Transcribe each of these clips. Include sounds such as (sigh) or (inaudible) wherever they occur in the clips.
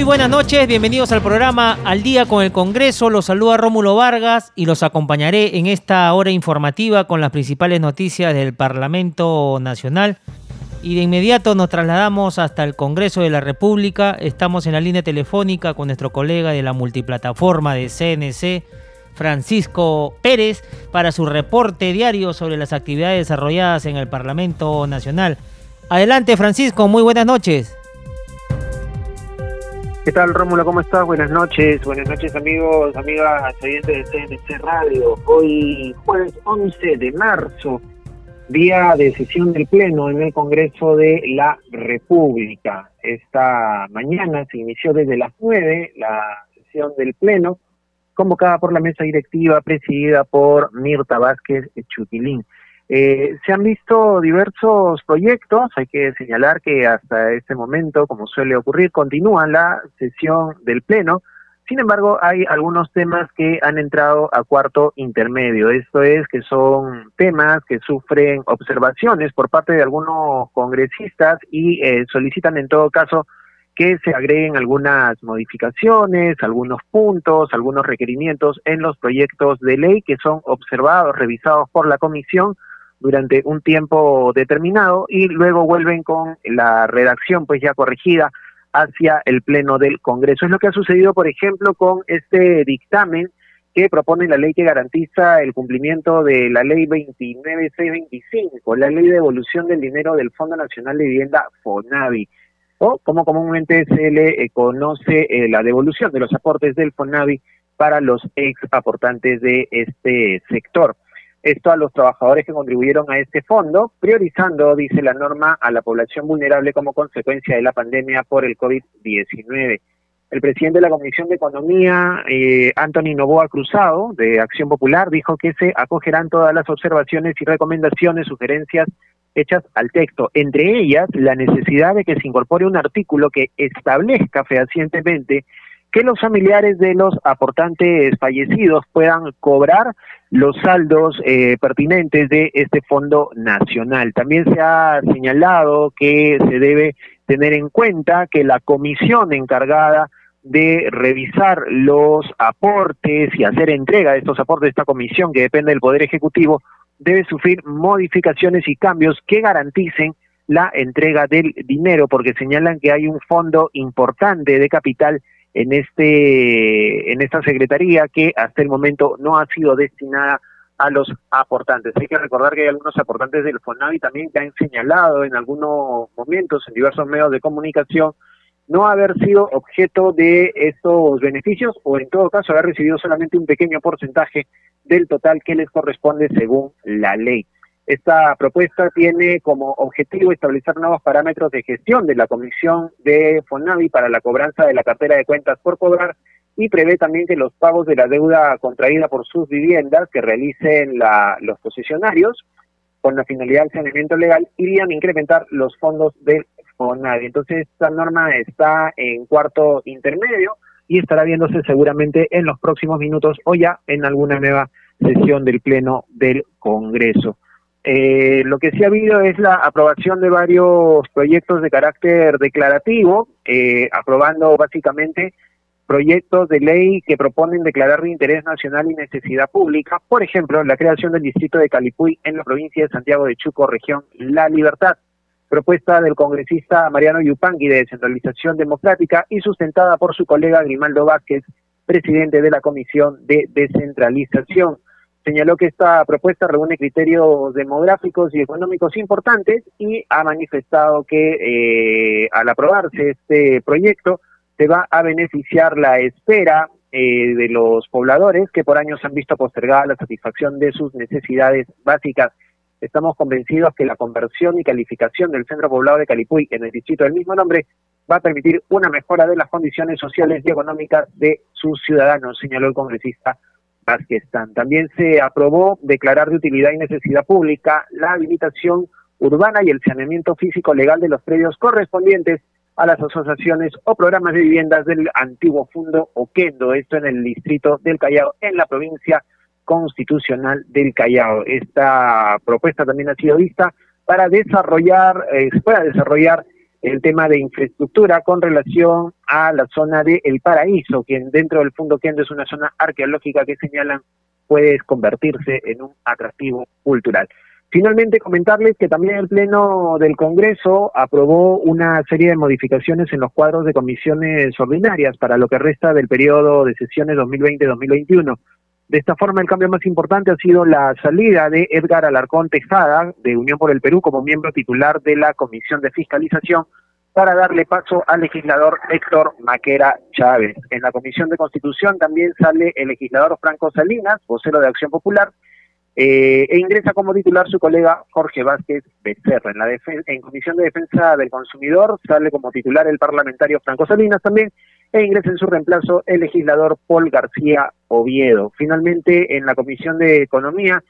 Muy buenas noches, bienvenidos al programa Al Día con el Congreso. Los saluda Rómulo Vargas y los acompañaré en esta hora informativa con las principales noticias del Parlamento Nacional. Y de inmediato nos trasladamos hasta el Congreso de la República. Estamos en la línea telefónica con nuestro colega de la multiplataforma de CNC, Francisco Pérez, para su reporte diario sobre las actividades desarrolladas en el Parlamento Nacional. Adelante, Francisco, muy buenas noches. ¿Qué tal, Rómulo? ¿Cómo estás? Buenas noches. Buenas noches, amigos, amigas, oyentes de CNC Radio. Hoy, jueves 11 de marzo, día de sesión del Pleno en el Congreso de la República. Esta mañana se inició desde las 9 la sesión del Pleno, convocada por la mesa directiva presidida por Mirta Vázquez Chutilín. Eh, se han visto diversos proyectos, hay que señalar que hasta este momento, como suele ocurrir, continúa la sesión del Pleno, sin embargo, hay algunos temas que han entrado a cuarto intermedio. Esto es que son temas que sufren observaciones por parte de algunos congresistas y eh, solicitan en todo caso que se agreguen algunas modificaciones, algunos puntos, algunos requerimientos en los proyectos de ley que son observados, revisados por la comisión durante un tiempo determinado y luego vuelven con la redacción pues ya corregida hacia el Pleno del Congreso. Es lo que ha sucedido, por ejemplo, con este dictamen que propone la ley que garantiza el cumplimiento de la ley 29625, la ley de devolución del dinero del Fondo Nacional de Vivienda FONAVI, o como comúnmente se le eh, conoce eh, la devolución de los aportes del FONAVI para los ex aportantes de este sector. Esto a los trabajadores que contribuyeron a este fondo, priorizando, dice la norma, a la población vulnerable como consecuencia de la pandemia por el COVID-19. El presidente de la Comisión de Economía, eh, Anthony Novoa Cruzado, de Acción Popular, dijo que se acogerán todas las observaciones y recomendaciones, sugerencias hechas al texto, entre ellas la necesidad de que se incorpore un artículo que establezca fehacientemente que los familiares de los aportantes fallecidos puedan cobrar los saldos eh, pertinentes de este fondo nacional. También se ha señalado que se debe tener en cuenta que la comisión encargada de revisar los aportes y hacer entrega de estos aportes, esta comisión que depende del Poder Ejecutivo, debe sufrir modificaciones y cambios que garanticen la entrega del dinero, porque señalan que hay un fondo importante de capital en este en esta secretaría que hasta el momento no ha sido destinada a los aportantes. Hay que recordar que hay algunos aportantes del FONAVI también que han señalado en algunos momentos en diversos medios de comunicación no haber sido objeto de estos beneficios o en todo caso haber recibido solamente un pequeño porcentaje del total que les corresponde según la ley. Esta propuesta tiene como objetivo establecer nuevos parámetros de gestión de la Comisión de FONAVI para la cobranza de la cartera de cuentas por cobrar y prevé también que los pagos de la deuda contraída por sus viviendas que realicen los posicionarios con la finalidad del saneamiento legal irían a incrementar los fondos del FONAVI. Entonces, esta norma está en cuarto intermedio y estará viéndose seguramente en los próximos minutos o ya en alguna nueva sesión del Pleno del Congreso. Eh, lo que sí ha habido es la aprobación de varios proyectos de carácter declarativo, eh, aprobando básicamente proyectos de ley que proponen declarar de interés nacional y necesidad pública, por ejemplo, la creación del distrito de Calipuy en la provincia de Santiago de Chuco, región La Libertad, propuesta del congresista Mariano Yupangui de descentralización democrática y sustentada por su colega Grimaldo Vázquez, presidente de la Comisión de Descentralización señaló que esta propuesta reúne criterios demográficos y económicos importantes y ha manifestado que eh, al aprobarse este proyecto se va a beneficiar la espera eh, de los pobladores que por años han visto postergada la satisfacción de sus necesidades básicas. Estamos convencidos que la conversión y calificación del centro poblado de Calipuy en el distrito del mismo nombre va a permitir una mejora de las condiciones sociales y económicas de sus ciudadanos, señaló el congresista También se aprobó declarar de utilidad y necesidad pública la habilitación urbana y el saneamiento físico legal de los predios correspondientes a las asociaciones o programas de viviendas del antiguo Fundo Oquendo, esto en el distrito del Callao, en la provincia constitucional del Callao. Esta propuesta también ha sido vista para desarrollar, eh, pueda desarrollar el tema de infraestructura con relación a la zona de El Paraíso, que dentro del Fundo Oquendo es una zona arqueológica que señalan puede convertirse en un atractivo cultural. Finalmente, comentarles que también el Pleno del Congreso aprobó una serie de modificaciones en los cuadros de comisiones ordinarias para lo que resta del periodo de sesiones 2020-2021. De esta forma, el cambio más importante ha sido la salida de Edgar Alarcón Tejada, de Unión por el Perú, como miembro titular de la Comisión de Fiscalización, para darle paso al legislador Héctor Maquera Chávez. En la Comisión de Constitución también sale el legislador Franco Salinas, vocero de Acción Popular, eh, e ingresa como titular su colega Jorge Vázquez Becerra. En la en Comisión de Defensa del Consumidor sale como titular el parlamentario Franco Salinas también, e ingresa en su reemplazo el legislador Paul García Oviedo. Finalmente, en la Comisión de Economía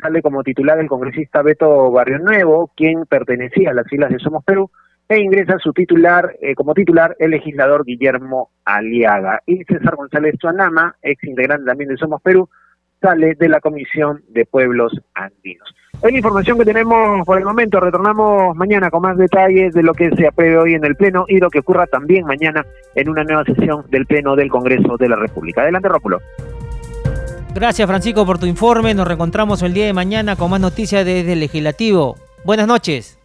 sale como titular el congresista Beto Barrio Nuevo, quien pertenecía a las filas de Somos Perú, e ingresa su titular, eh, como titular el legislador Guillermo Aliaga. Y César González Tuanama, ex integrante también de Somos Perú, sale de la Comisión de Pueblos Andinos. Es la información que tenemos por el momento. Retornamos mañana con más detalles de lo que se apruebe hoy en el Pleno y lo que ocurra también mañana en una nueva sesión del Pleno del Congreso de la República. Adelante, Rómulo. Gracias, Francisco, por tu informe. Nos reencontramos el día de mañana con más noticias desde el Legislativo. Buenas noches.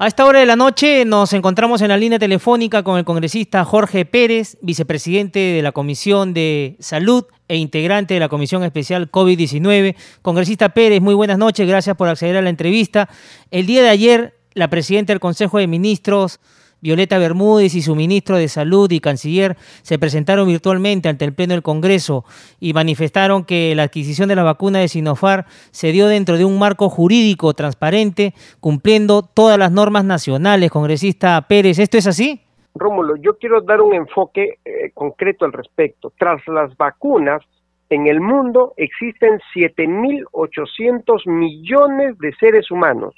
A esta hora de la noche nos encontramos en la línea telefónica con el congresista Jorge Pérez, vicepresidente de la Comisión de Salud e integrante de la Comisión Especial COVID-19. Congresista Pérez, muy buenas noches, gracias por acceder a la entrevista. El día de ayer, la presidenta del Consejo de Ministros, Violeta Bermúdez y su ministro de Salud y canciller se presentaron virtualmente ante el Pleno del Congreso y manifestaron que la adquisición de la vacuna de Sinofar se dio dentro de un marco jurídico transparente, cumpliendo todas las normas nacionales. Congresista Pérez, ¿esto es así? Rómulo, yo quiero dar un enfoque eh, concreto al respecto. Tras las vacunas, en el mundo existen 7.800 millones de seres humanos,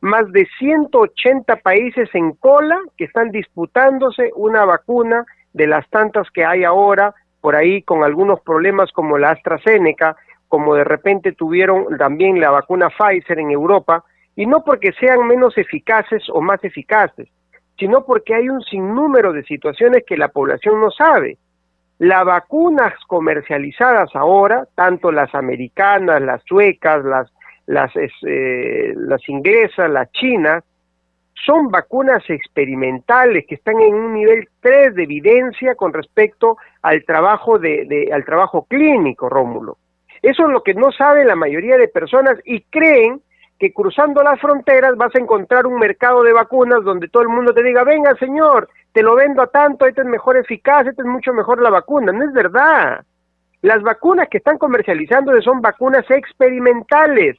más de 180 países en cola que están disputándose una vacuna de las tantas que hay ahora, por ahí con algunos problemas como la AstraZeneca, como de repente tuvieron también la vacuna Pfizer en Europa, y no porque sean menos eficaces o más eficaces, sino porque hay un sinnúmero de situaciones que la población no sabe. Las vacunas comercializadas ahora, tanto las americanas, las suecas, las, las, eh, las inglesas, las chinas, son vacunas experimentales que están en un nivel 3 de evidencia con respecto al trabajo, de, al trabajo clínico, Rómulo. Eso es lo que no sabe la mayoría de personas y creen que cruzando las fronteras vas a encontrar un mercado de vacunas donde todo el mundo te diga, venga señor, te lo vendo a tanto, este es mejor eficaz, este es mucho mejor la vacuna. No es verdad. Las vacunas que están comercializando son vacunas experimentales,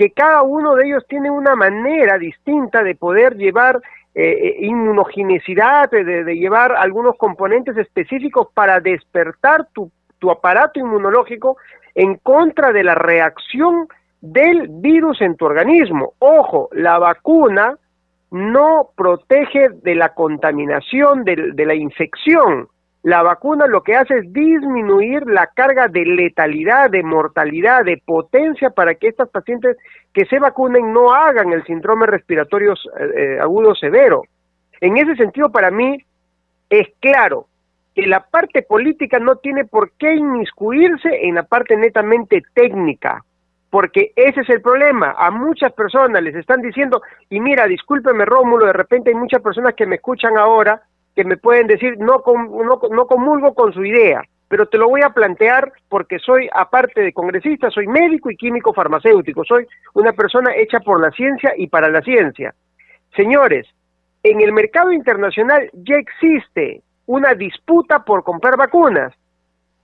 que cada uno de ellos tiene una manera distinta de poder llevar eh, eh inmunogenicidad, de, llevar algunos componentes específicos para despertar tu aparato inmunológico en contra de la reacción del virus en tu organismo. Ojo, la vacuna no protege de la contaminación, de, la infección. La vacuna lo que hace es disminuir la carga de letalidad, de mortalidad, de potencia para que estas pacientes que se vacunen no hagan el síndrome respiratorio eh, eh, agudo severo. En ese sentido, para mí es claro que la parte política no tiene por qué inmiscuirse en la parte netamente técnica porque ese es el problema. A muchas personas les están diciendo, y mira, discúlpeme Rómulo, de repente hay muchas personas que me escuchan ahora que me pueden decir, no, no, no comulgo con su idea, pero te lo voy a plantear porque soy, aparte de congresista, soy médico y químico farmacéutico, soy una persona hecha por la ciencia y para la ciencia. Señores, en el mercado internacional ya existe una disputa por comprar vacunas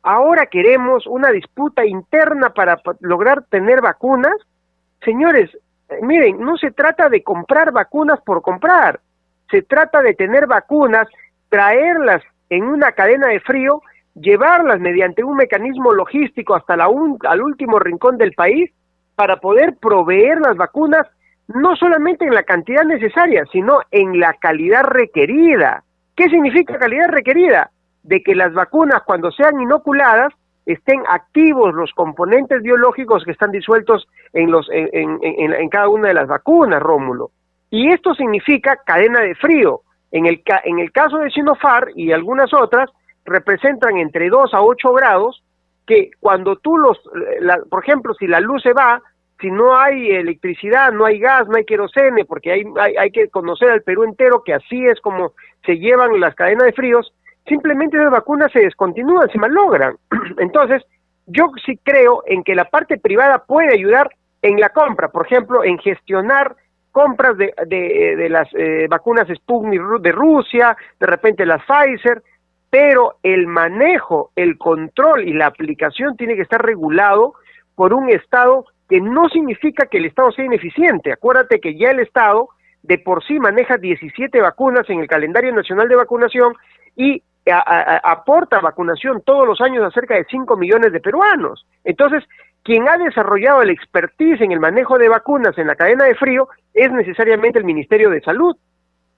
ahora queremos una disputa interna para lograr tener vacunas. Señores, eh, miren, no se trata de comprar vacunas por comprar. Se trata de tener vacunas, traerlas en una cadena de frío, llevarlas mediante un mecanismo logístico hasta la al último rincón del país para poder proveer las vacunas no solamente en la cantidad necesaria, sino en la calidad requerida. ¿Qué significa calidad requerida? De que las vacunas cuando sean inoculadas estén activos los componentes biológicos que están disueltos en, los, en, en, cada una de las vacunas, Rómulo. Y esto significa cadena de frío. En el, en el caso de Sinopharm y algunas otras, representan entre 2 a 8 grados, que cuando tú los, por ejemplo, si la luz se va, si no hay electricidad, no hay gas, no hay querosene, porque hay, hay, hay que conocer al Perú entero que así es como se llevan las cadenas de fríos, simplemente las vacunas se descontinúan, se malogran. (clears throat) Entonces, yo sí creo en que la parte privada puede ayudar en la compra, por ejemplo, en gestionar compras de, de, las eh, vacunas Sputnik de Rusia, de repente las Pfizer, pero el manejo, el control y la aplicación tiene que estar regulado por un Estado que no significa que el Estado sea ineficiente. Acuérdate que ya el Estado de por sí maneja 17 vacunas en el calendario nacional de vacunación y aporta vacunación todos los años a cerca de 5 millones de peruanos. Entonces, quien ha desarrollado el expertise en el manejo de vacunas en la cadena de frío es necesariamente el Ministerio de Salud.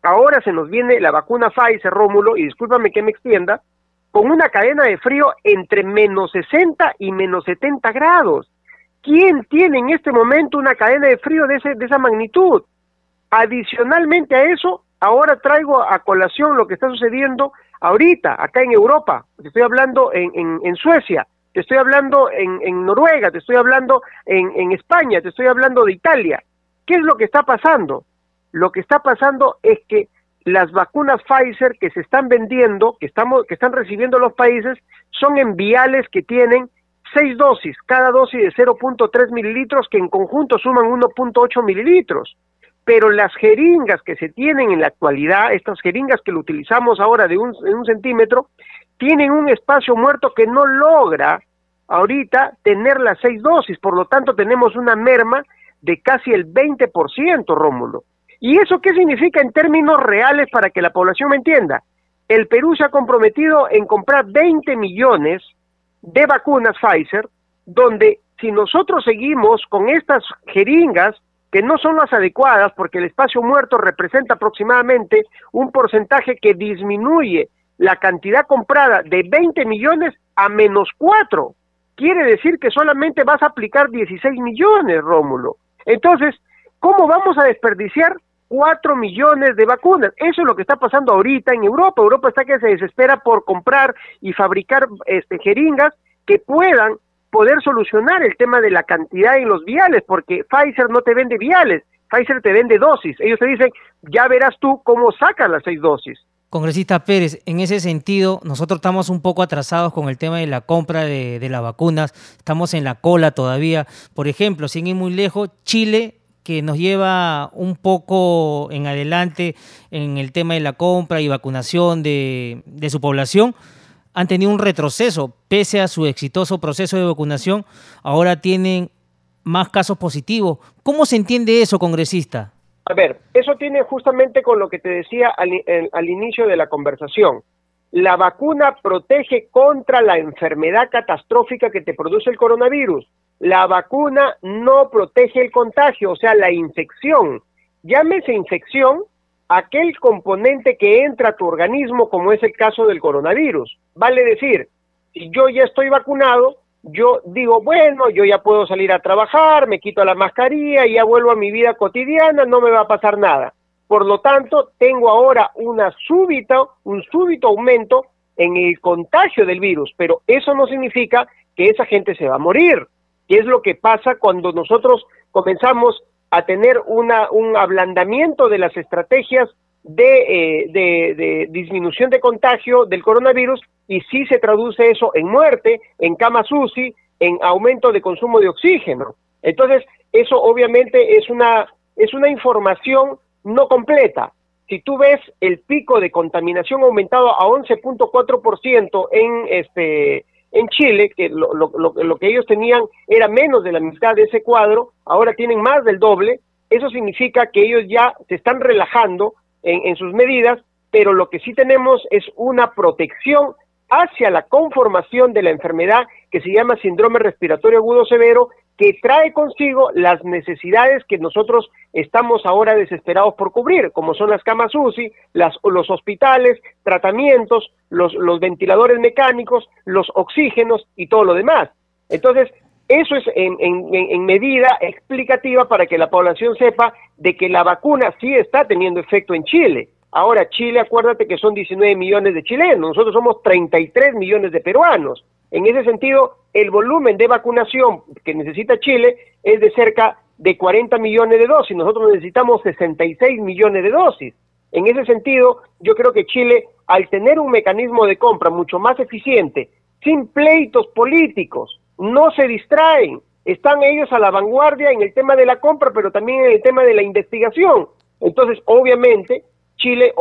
Ahora se nos viene la vacuna Pfizer, Rómulo, y discúlpame que me extienda, con una cadena de frío entre menos 60 y menos 70 grados. ¿Quién tiene en este momento una cadena de frío de, ese, de esa magnitud? Adicionalmente a eso, ahora traigo a colación lo que está sucediendo ahorita, acá en Europa. Estoy hablando en, Suecia, te estoy hablando en, en Noruega, te estoy hablando en, en España, te estoy hablando de Italia. ¿Qué es lo que está pasando? Lo que está pasando es que las vacunas Pfizer que se están vendiendo, que estamos, que están recibiendo los países, son en viales que tienen seis dosis, cada dosis de 0.3 mililitros, que en conjunto suman 1.8 mililitros. Pero las jeringas que se tienen en la actualidad, estas jeringas que lo utilizamos ahora de un, un centímetro, tienen un espacio muerto que no logra ahorita tener las seis dosis, por lo tanto tenemos una merma de casi el 20%, Rómulo. ¿Y eso qué significa en términos reales para que la población me entienda? El Perú se ha comprometido en comprar 20 millones de vacunas Pfizer, donde si nosotros seguimos con estas jeringas, que no son las adecuadas, porque el espacio muerto representa aproximadamente un porcentaje que disminuye la cantidad comprada de 20 millones a menos 4. Quiere decir que solamente vas a aplicar 16 millones, Rómulo. Entonces, ¿cómo vamos a desperdiciar 4 millones de vacunas. Eso es lo que está pasando ahorita en Europa. Europa está que se desespera por comprar y fabricar este, jeringas que puedan poder solucionar el tema de la cantidad en los viales, porque Pfizer no te vende viales, Pfizer te vende dosis. Ellos te dicen, ya verás tú cómo sacan las seis dosis. Congresista Pérez, en ese sentido, nosotros estamos un poco atrasados con el tema de la compra de, de las vacunas, estamos en la cola todavía. Por ejemplo, sin ir muy lejos, Chile que nos lleva un poco en adelante en el tema de la compra y vacunación de, su población, han tenido un retroceso. Pese a su exitoso proceso de vacunación, ahora tienen más casos positivos. ¿Cómo se entiende eso, congresista? A ver, eso tiene justamente con lo que te decía al, al inicio de la conversación. La vacuna protege contra la enfermedad catastrófica que te produce el coronavirus la vacuna no protege el contagio, o sea, la infección. Llámese infección aquel componente que entra a tu organismo, como es el caso del coronavirus. Vale decir, si yo ya estoy vacunado, yo digo, bueno, yo ya puedo salir a trabajar, me quito la mascarilla, ya vuelvo a mi vida cotidiana, no me va a pasar nada. Por lo tanto, tengo ahora una súbita, un súbito aumento en el contagio del virus, pero eso no significa que esa gente se va a morir. ¿Qué es lo que pasa cuando nosotros comenzamos a tener una, un ablandamiento de las estrategias de, eh, de, disminución de contagio del coronavirus y sí se traduce eso en muerte, en camas UCI, en aumento de consumo de oxígeno. Entonces, eso obviamente es una, es una información no completa. Si tú ves el pico de contaminación aumentado a 11.4% en este en Chile, que lo, lo, lo, que ellos tenían era menos de la mitad de ese cuadro, ahora tienen más del doble, eso significa que ellos ya se están relajando en, sus medidas, pero lo que sí tenemos es una protección hacia la conformación de la enfermedad que se llama síndrome respiratorio agudo severo, que trae consigo las necesidades que nosotros estamos ahora desesperados por cubrir, como son las camas UCI, las, los hospitales, tratamientos, los, los ventiladores mecánicos, los oxígenos y todo lo demás. Entonces, eso es en, en, medida explicativa para que la población sepa de que la vacuna sí está teniendo efecto en Chile. Ahora, Chile, acuérdate que son 19 millones de chilenos, nosotros somos 33 millones de peruanos. En ese sentido, el volumen de vacunación que necesita Chile es de cerca de 40 millones de dosis, nosotros necesitamos 66 millones de dosis. En ese sentido, yo creo que Chile, al tener un mecanismo de compra mucho más eficiente, sin pleitos políticos, no se distraen, están ellos a la vanguardia en el tema de la compra, pero también en el tema de la investigación. Entonces, obviamente, Chile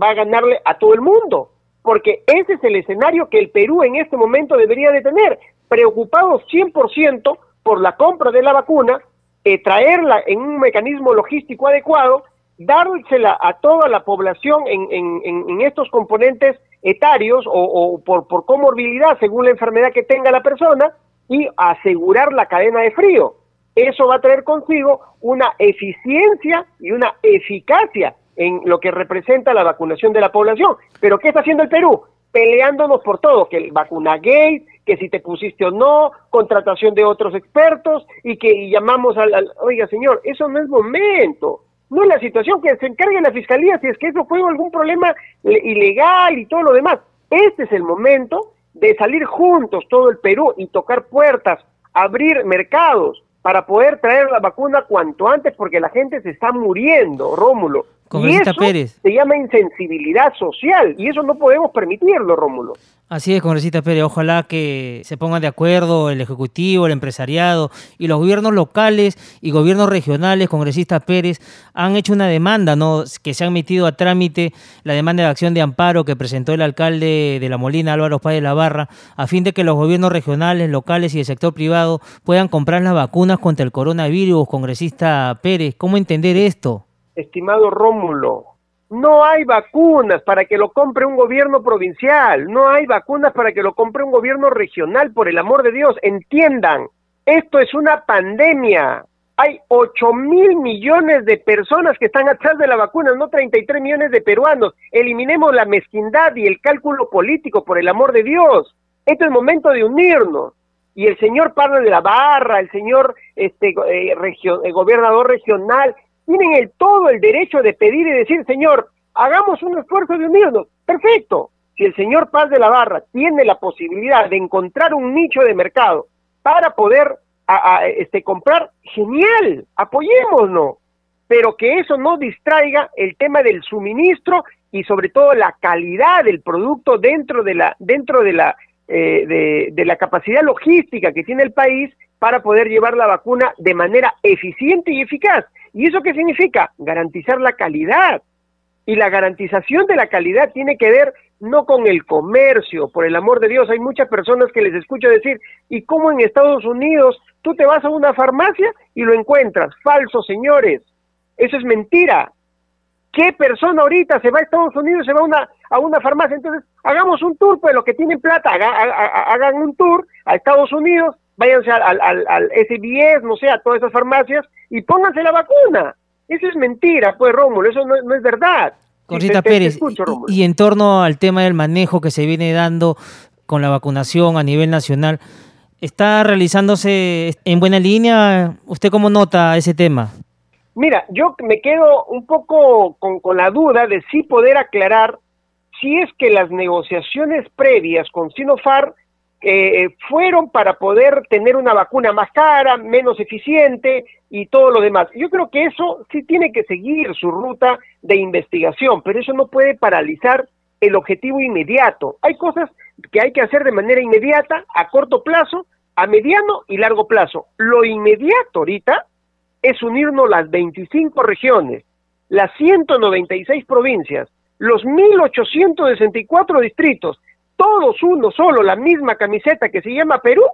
va a ganarle a todo el mundo, porque ese es el escenario que el Perú en este momento debería de tener, preocupado 100% por la compra de la vacuna, eh, traerla en un mecanismo logístico adecuado, dársela a toda la población en, en, estos componentes etarios o, o por, por comorbilidad según la enfermedad que tenga la persona, y asegurar la cadena de frío. Eso va a traer consigo una eficiencia y una eficacia en lo que representa la vacunación de la población. Pero ¿qué está haciendo el Perú? Peleándonos por todo, que el vacuna gay, que si te pusiste o no, contratación de otros expertos y que llamamos al, al, oiga señor, eso no es momento, no es la situación que se encargue la fiscalía si es que eso fue algún problema ilegal y todo lo demás. Este es el momento de salir juntos todo el Perú y tocar puertas, abrir mercados para poder traer la vacuna cuanto antes porque la gente se está muriendo, Rómulo. Y eso se llama insensibilidad social y eso no podemos permitirlo, Rómulo. Así es, congresista Pérez. Ojalá que se pongan de acuerdo el Ejecutivo, el empresariado y los gobiernos locales y gobiernos regionales, congresista Pérez, han hecho una demanda, ¿no? Que se han metido a trámite la demanda de acción de amparo que presentó el alcalde de La Molina, Álvaro Páez de la Barra, a fin de que los gobiernos regionales, locales y el sector privado puedan comprar las vacunas contra el coronavirus, congresista Pérez. ¿Cómo entender esto? Estimado Rómulo, no hay vacunas para que lo compre un gobierno provincial, no hay vacunas para que lo compre un gobierno regional, por el amor de Dios, entiendan, esto es una pandemia. Hay 8 mil millones de personas que están atrás de la vacuna, no 33 millones de peruanos. Eliminemos la mezquindad y el cálculo político, por el amor de Dios. Este es el momento de unirnos. Y el señor Pablo de la Barra, el señor este, eh, eh, gobernador regional, tienen el todo el derecho de pedir y decir, señor, hagamos un esfuerzo de unirnos. Perfecto. Si el señor Paz de la Barra tiene la posibilidad de encontrar un nicho de mercado para poder este, comprar, genial, apoyémonos. Pero que eso no distraiga el tema del suministro y sobre todo la calidad del producto dentro de la, dentro de la, eh, de, de la capacidad logística que tiene el país para poder llevar la vacuna de manera eficiente y eficaz. ¿Y eso qué significa? Garantizar la calidad. Y la garantización de la calidad tiene que ver no con el comercio, por el amor de Dios, hay muchas personas que les escucho decir, ¿y cómo en Estados Unidos tú te vas a una farmacia y lo encuentras? Falso, señores, eso es mentira. ¿Qué persona ahorita se va a Estados Unidos, se va a una, a una farmacia? Entonces, hagamos un tour, pues los que tienen plata, hagan un tour a Estados Unidos, váyanse al, al, al SBS, no sé, a todas esas farmacias y pónganse la vacuna. Eso es mentira, pues Rómulo, eso no, es verdad. Corita Pérez, y, en torno al tema del manejo que se viene dando con la vacunación a nivel nacional, ¿está realizándose en buena línea? ¿Usted cómo nota ese tema? Mira, yo me quedo un poco con, con la duda de si poder aclarar si es que las negociaciones previas con Sinofar eh, fueron para poder tener una vacuna más cara, menos eficiente y todo lo demás. Yo creo que eso sí tiene que seguir su ruta de investigación, pero eso no puede paralizar el objetivo inmediato. Hay cosas que hay que hacer de manera inmediata, a corto plazo, a mediano y largo plazo. Lo inmediato ahorita es unirnos las 25 regiones, las 196 provincias, los 1.864 distritos, todos uno solo, la misma camiseta que se llama Perú,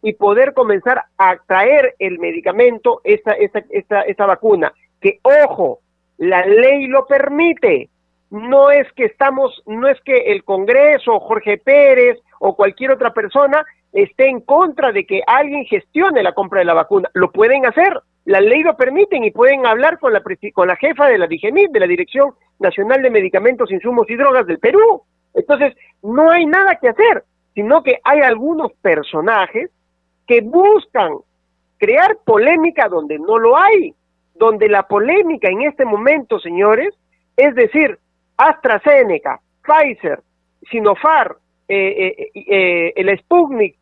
y poder comenzar a traer el medicamento, esta, esta, esta, esta vacuna. Que, ojo, La ley lo permite. No es que estamos, no es que el Congreso, Jorge Pérez o cualquier otra persona esté en contra de que alguien gestione la compra de la vacuna. Lo pueden hacer, la ley lo permite y pueden hablar con la, con la jefa de la DIGEMIT, de la Dirección Nacional de Medicamentos, Insumos y Drogas del Perú. Entonces, no hay nada que hacer, sino que hay algunos personajes que buscan crear polémica donde no lo hay, donde la polémica en este momento, señores, es decir, AstraZeneca, Pfizer, Sinofar, eh, eh, eh, el Sputnik,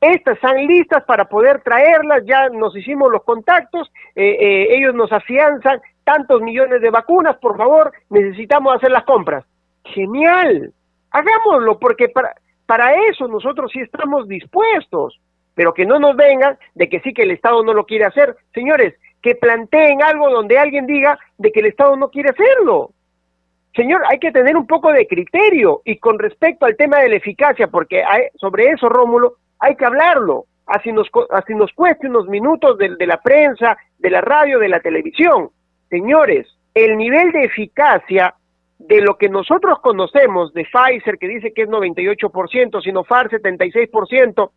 estas están listas para poder traerlas, ya nos hicimos los contactos, ellos nos afianzan tantos millones de vacunas, por favor, necesitamos hacer las compras. Genial, hagámoslo, porque para, para eso nosotros sí estamos dispuestos pero que no nos vengan de que sí que el Estado no lo quiere hacer. Señores, que planteen algo donde alguien diga de que el Estado no quiere hacerlo. Señor, hay que tener un poco de criterio y con respecto al tema de la eficacia, porque sobre eso, Rómulo, hay que hablarlo, así nos, así nos cueste unos minutos de, de la prensa, de la radio, de la televisión. Señores, el nivel de eficacia de lo que nosotros conocemos de Pfizer, que dice que es 98%, Sinopharm 76%,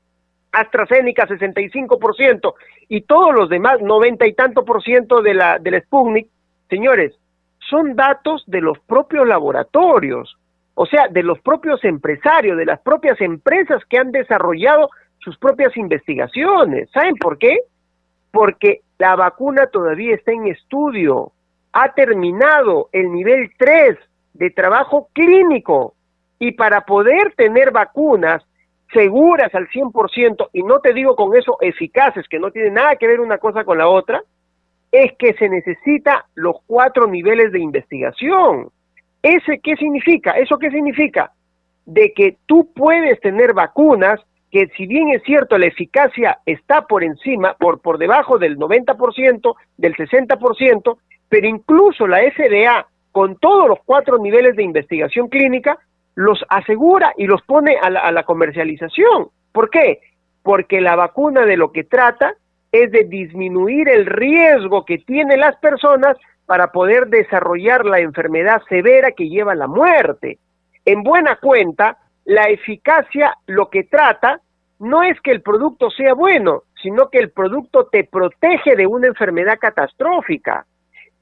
AstraZeneca 65% y todos los demás 90 y tanto por ciento de la del Sputnik, señores, son datos de los propios laboratorios, o sea, de los propios empresarios, de las propias empresas que han desarrollado sus propias investigaciones. ¿Saben por qué? Porque la vacuna todavía está en estudio, ha terminado el nivel 3 de trabajo clínico y para poder tener vacunas seguras al 100%, y no te digo con eso eficaces, que no tiene nada que ver una cosa con la otra, es que se necesita los cuatro niveles de investigación. ¿Ese qué significa? ¿Eso qué significa? De que tú puedes tener vacunas que si bien es cierto la eficacia está por encima, por, por debajo del 90%, del 60%, pero incluso la FDA, con todos los cuatro niveles de investigación clínica, los asegura y los pone a la, comercialización. ¿Por qué? Porque la vacuna de lo que trata es de disminuir el riesgo que tienen las personas para poder desarrollar la enfermedad severa que lleva a la muerte. En buena cuenta, la eficacia lo que trata no es que el producto sea bueno, sino que el producto te protege de una enfermedad catastrófica.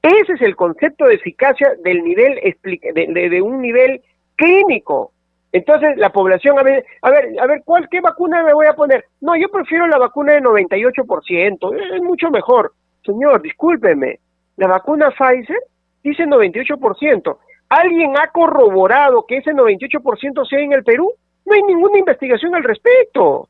Ese es el concepto de eficacia del nivel de, de un nivel clínico. Entonces, la población, a ver, a ver, a ver, ¿cuál, qué vacuna me voy a poner? No, yo prefiero la vacuna de 98%, es mucho mejor. Señor, discúlpeme, la vacuna Pfizer dice 98%. ¿Alguien ha corroborado que ese 98% sea en el Perú? No hay ninguna investigación al respecto.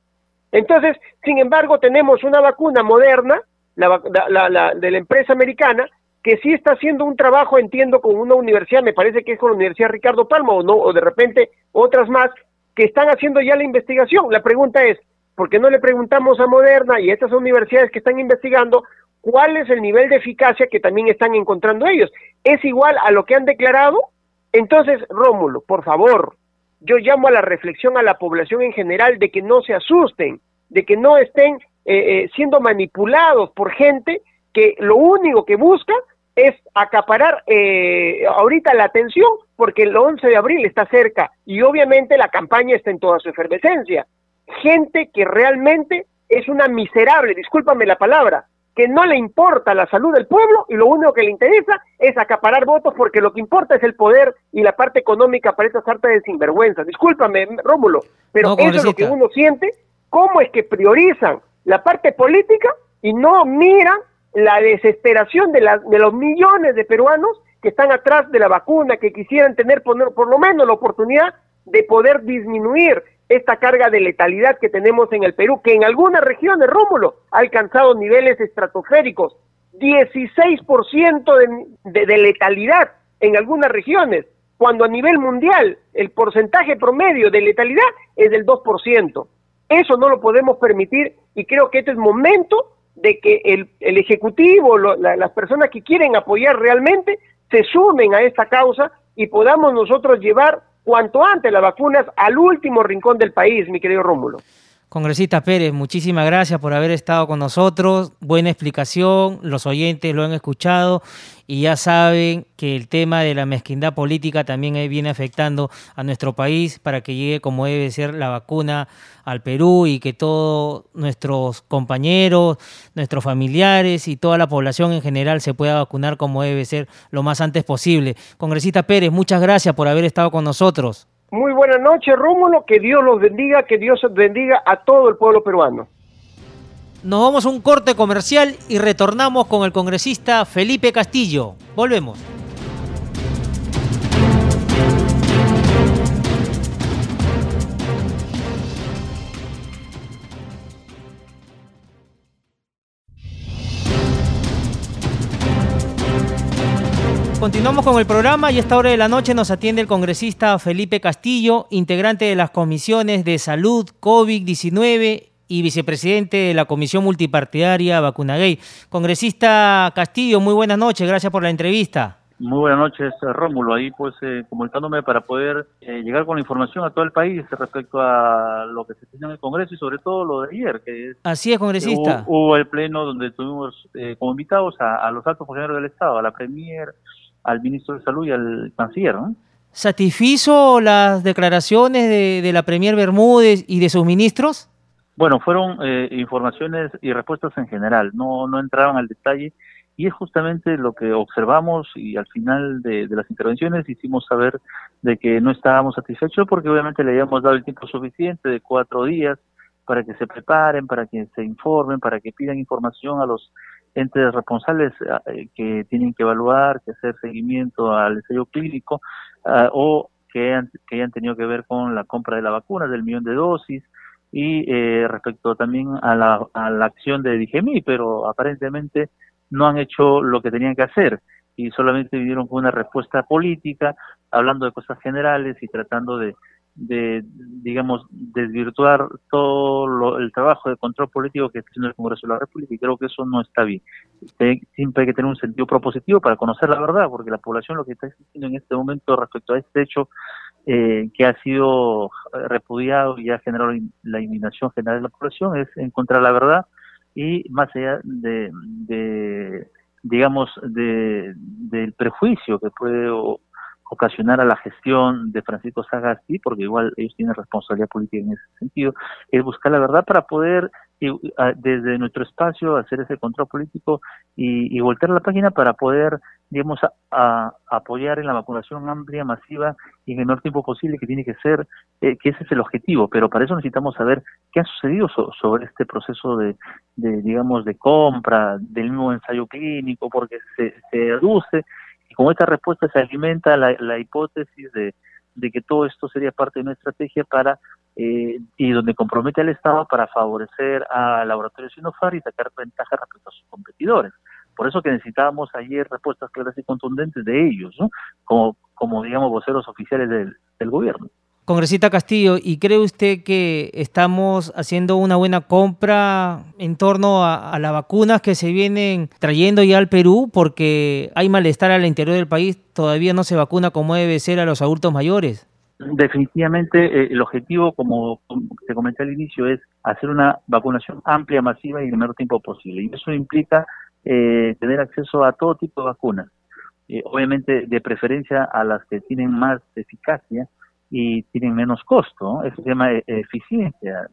Entonces, sin embargo, tenemos una vacuna moderna, la, la de la empresa americana, que sí está haciendo un trabajo, entiendo, con una universidad, me parece que es con la Universidad Ricardo Palma o no, o de repente otras más, que están haciendo ya la investigación. La pregunta es, ¿por qué no le preguntamos a Moderna y a estas universidades que están investigando cuál es el nivel de eficacia que también están encontrando ellos? ¿Es igual a lo que han declarado? Entonces, Rómulo, por favor, yo llamo a la reflexión a la población en general de que no se asusten, de que no estén eh, eh, siendo manipulados por gente que lo único que busca es acaparar eh, ahorita la atención porque el 11 de abril está cerca y obviamente la campaña está en toda su efervescencia. Gente que realmente es una miserable, discúlpame la palabra, que no le importa la salud del pueblo y lo único que le interesa es acaparar votos porque lo que importa es el poder y la parte económica para esta sarta de sinvergüenza. Discúlpame, Rómulo, pero eso es lo que uno siente. ¿Cómo es que priorizan la parte política y no miran la desesperación de, de los millones de peruanos que están atrás de la vacuna, que quisieran tener por, por lo menos la oportunidad de poder disminuir esta carga de letalidad que tenemos en el Perú, que en algunas regiones, Rómulo, ha alcanzado niveles estratosféricos, 16% de, de letalidad en algunas regiones, cuando a nivel mundial el porcentaje promedio de letalidad es del 2%. Eso no lo podemos permitir y creo que este es momento de que el, el Ejecutivo, las personas que quieren apoyar realmente, se sumen a esta causa y podamos nosotros llevar cuanto antes las vacunas al último rincón del país, mi querido Rómulo. Congresista Pérez, muchísimas gracias por haber estado con nosotros. Buena explicación, los oyentes lo han escuchado y ya saben que el tema de la mezquindad política también viene afectando a nuestro país para que llegue como debe ser la vacuna al Perú y que todos nuestros compañeros, nuestros familiares y toda la población en general se pueda vacunar como debe ser lo más antes posible. Congresista Pérez, muchas gracias por haber estado con nosotros. Muy buenas noches, Rómulo. Que Dios los bendiga, que Dios bendiga a todo el pueblo peruano. Nos vamos a un corte comercial y retornamos con el congresista Felipe Castillo. Volvemos. Continuamos con el programa y a esta hora de la noche nos atiende el congresista Felipe Castillo, integrante de las comisiones de salud, COVID-19 y vicepresidente de la Comisión Multipartidaria Vacuna Gay. Congresista Castillo, muy buenas noches, gracias por la entrevista. Muy buenas noches, Rómulo. Ahí pues eh, comunicándome para poder eh, llegar con la información a todo el país respecto a lo que se tiene en el Congreso y sobre todo lo de ayer. que Así es, congresista. Hubo, el pleno donde tuvimos eh, como invitados a, a, los altos funcionarios del Estado, a la Premier, al ministro de Salud y al canciller. ¿no? ¿Satisfizo las declaraciones de, la Premier Bermúdez y de sus ministros? Bueno, fueron eh, informaciones y respuestas en general, no, no entraron al detalle y es justamente lo que observamos y al final de, de, las intervenciones hicimos saber de que no estábamos satisfechos porque obviamente le habíamos dado el tiempo suficiente de cuatro días para que se preparen, para que se informen, para que pidan información a los entes responsables eh, que tienen que evaluar, que hacer seguimiento al ensayo clínico ah, o que, han, hayan tenido que ver con la compra de la vacuna, del millón de dosis, y eh, respecto también a la, a la acción de Digemi, pero aparentemente no han hecho lo que tenían que hacer y solamente vinieron con una respuesta política, hablando de cosas generales y tratando de, de, digamos, desvirtuar todo el trabajo de control político que está haciendo el Congreso de la República y creo que eso no está bien. Siempre hay que tener un sentido propositivo para conocer la verdad, porque la población lo que está existiendo en este momento respecto a este hecho eh, que ha sido repudiado y ha generado la indignación general de la población es encontrar la verdad y más allá de, de digamos, de, del prejuicio que puede ocasionar a la gestión de Francisco Sagasti, porque igual ellos tienen responsabilidad política en ese sentido, es buscar la verdad para poder desde nuestro espacio hacer ese control político y, y voltear la página para poder, digamos, a, apoyar en la vacunación amplia, masiva y en el menor tiempo posible, que tiene que ser, eh, que ese es el objetivo, pero para eso necesitamos saber qué ha sucedido sobre este proceso de, de, digamos, de compra del nuevo ensayo clínico, porque se, se aduce y con esta respuesta se alimenta la, hipótesis de, que todo esto sería parte de una estrategia para eh, y donde compromete al Estado para favorecer a laboratorios Sinofar y sacar ventaja respecto a sus competidores. Por eso que necesitábamos ayer respuestas claras y contundentes de ellos, ¿no? como digamos voceros oficiales del gobierno. Congresista Castillo, ¿y cree usted que estamos haciendo una buena compra en torno a, las vacunas que se vienen trayendo ya al Perú? Porque hay malestar al interior del país, todavía no se vacuna como debe ser a los adultos mayores. Definitivamente eh, el objetivo, como te comenté al inicio, es hacer una vacunación amplia, masiva y en el menor tiempo posible. Y eso implica eh, tener acceso a todo tipo de vacunas. Eh, obviamente, de preferencia a las que tienen más eficacia, y tienen menos costo, eso se llama eficiencia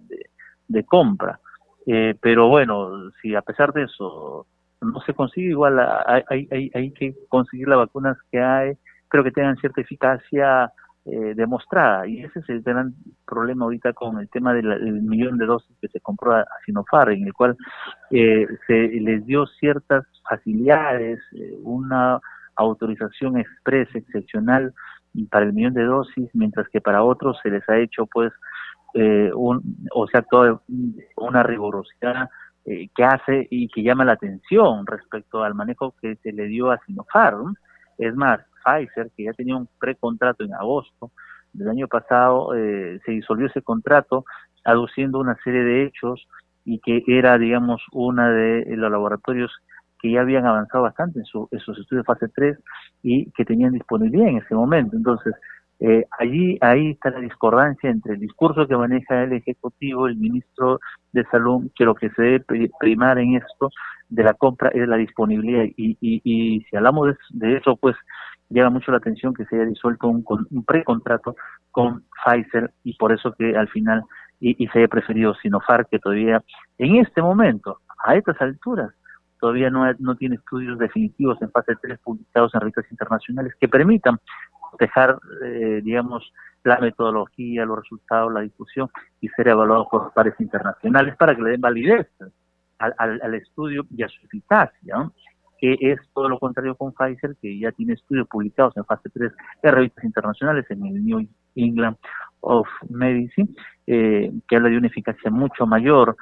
de, compra. Eh, pero bueno, si a pesar de eso no se consigue, igual hay, hay, hay que conseguir las vacunas que hay, pero que tengan cierta eficacia eh, demostrada. Y ese es el gran problema ahorita con el tema del millón de dosis que se compró a, Sinopharm, en el cual eh, se les dio ciertas facilidades, una autorización expresa, excepcional, para el millón de dosis, mientras que para otros se les ha hecho pues eh, un, o sea, toda una rigurosidad eh, que hace y que llama la atención respecto al manejo que se le dio a Sinopharm. Es más, Pfizer, que ya tenía un precontrato en agosto del año pasado, eh, se disolvió ese contrato aduciendo una serie de hechos y que era, digamos, una de los laboratorios que ya habían avanzado bastante en, sus estudios fase 3 y que tenían disponibilidad en ese momento. Entonces, Eh, allí, ahí está la discordancia entre el discurso que maneja el Ejecutivo, el ministro de Salud, que lo que se debe primar en esto de la compra es la disponibilidad. Y, y, y si hablamos de, eso, pues llama mucho la atención que se haya disuelto un, un precontrato con Pfizer y por eso que al final y, y se haya preferido Sinopharm, que todavía en este momento, a estas alturas, todavía no, no tiene estudios definitivos en fase 3 publicados en revistas internacionales que permitan dejar, eh, digamos, la metodología, los resultados, la discusión y ser evaluados por pares internacionales para que le den validez al, al, estudio y a su eficacia, que es todo lo contrario con Pfizer, que ya tiene estudios publicados en fase 3 en revistas internacionales, en el New England of Medicine, eh, que habla de una eficacia mucho mayor,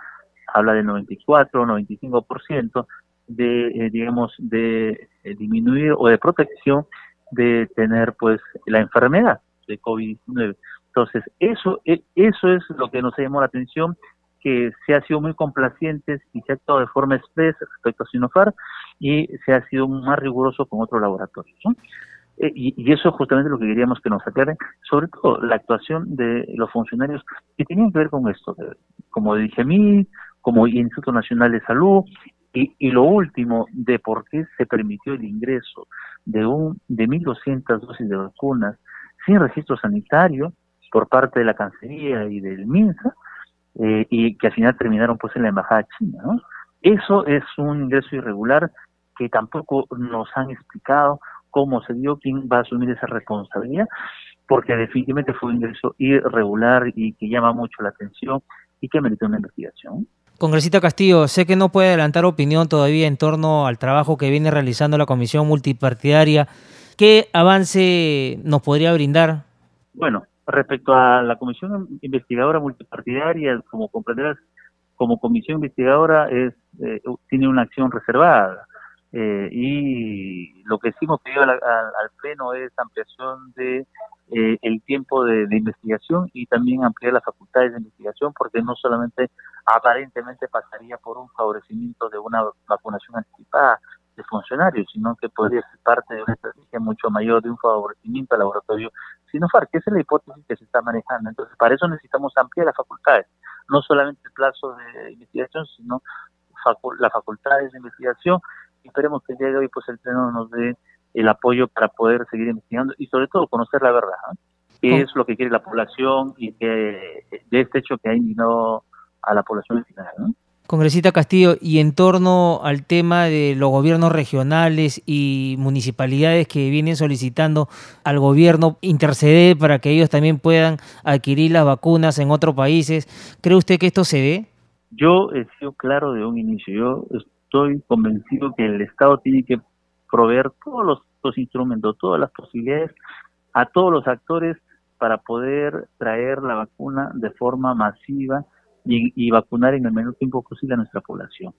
habla del 94, 95% de, eh, digamos, de eh, disminuir o de protección de tener, pues, la enfermedad de COVID-19. Entonces, eso, e, eso es lo que nos llamó la atención, que se ha sido muy complacientes y se ha actuado de forma expresa respecto a Sinopharm y se ha sido más riguroso con otros laboratorios. Eh, y, eso es justamente lo que queríamos que nos aclaren, sobre todo la actuación de los funcionarios que tenían que ver con esto, como dije a mí, como Instituto Nacional de Salud, y, y, lo último, de por qué se permitió el ingreso de un de 1.200 dosis de vacunas sin registro sanitario por parte de la Cancillería y del MINSA, eh, y que al final terminaron pues en la Embajada China. ¿no? Eso es un ingreso irregular que tampoco nos han explicado cómo se dio, quién va a asumir esa responsabilidad, porque definitivamente fue un ingreso irregular y que llama mucho la atención y que merece una investigación. Congresista Castillo, sé que no puede adelantar opinión todavía en torno al trabajo que viene realizando la Comisión Multipartidaria. ¿Qué avance nos podría brindar? Bueno, respecto a la Comisión Investigadora Multipartidaria, como comprenderás, como Comisión Investigadora es eh, tiene una acción reservada. Eh, y lo que sí hemos pedido al, al Pleno es ampliación de eh, el tiempo de, investigación y también ampliar las facultades de investigación porque no solamente aparentemente pasaría por un favorecimiento de una vacunación anticipada de funcionarios, sino que podría ser parte de una estrategia mucho mayor de un favorecimiento al laboratorio Sinopharm, que es la hipótesis que se está manejando. Entonces, para eso necesitamos ampliar las facultades, no solamente el plazo de investigación, sino las facultades de investigación. Y esperemos que el día de hoy pues el Pleno nos dé el apoyo para poder seguir investigando y sobre todo conocer la verdad, qué es lo que quiere la población y que de este hecho que ha indignado a la población en general. Congresista Castillo, y en torno al tema de los gobiernos regionales y municipalidades que vienen solicitando al gobierno interceder para que ellos también puedan adquirir las vacunas en otros países, ¿cree usted que esto se dé? Yo he sido claro de un inicio, yo estoy convencido que el Estado tiene que proveer todos los, instrumentos, todas las posibilidades a todos los actores para poder traer la vacuna de forma masiva y, vacunar en el menor tiempo posible a nuestra población.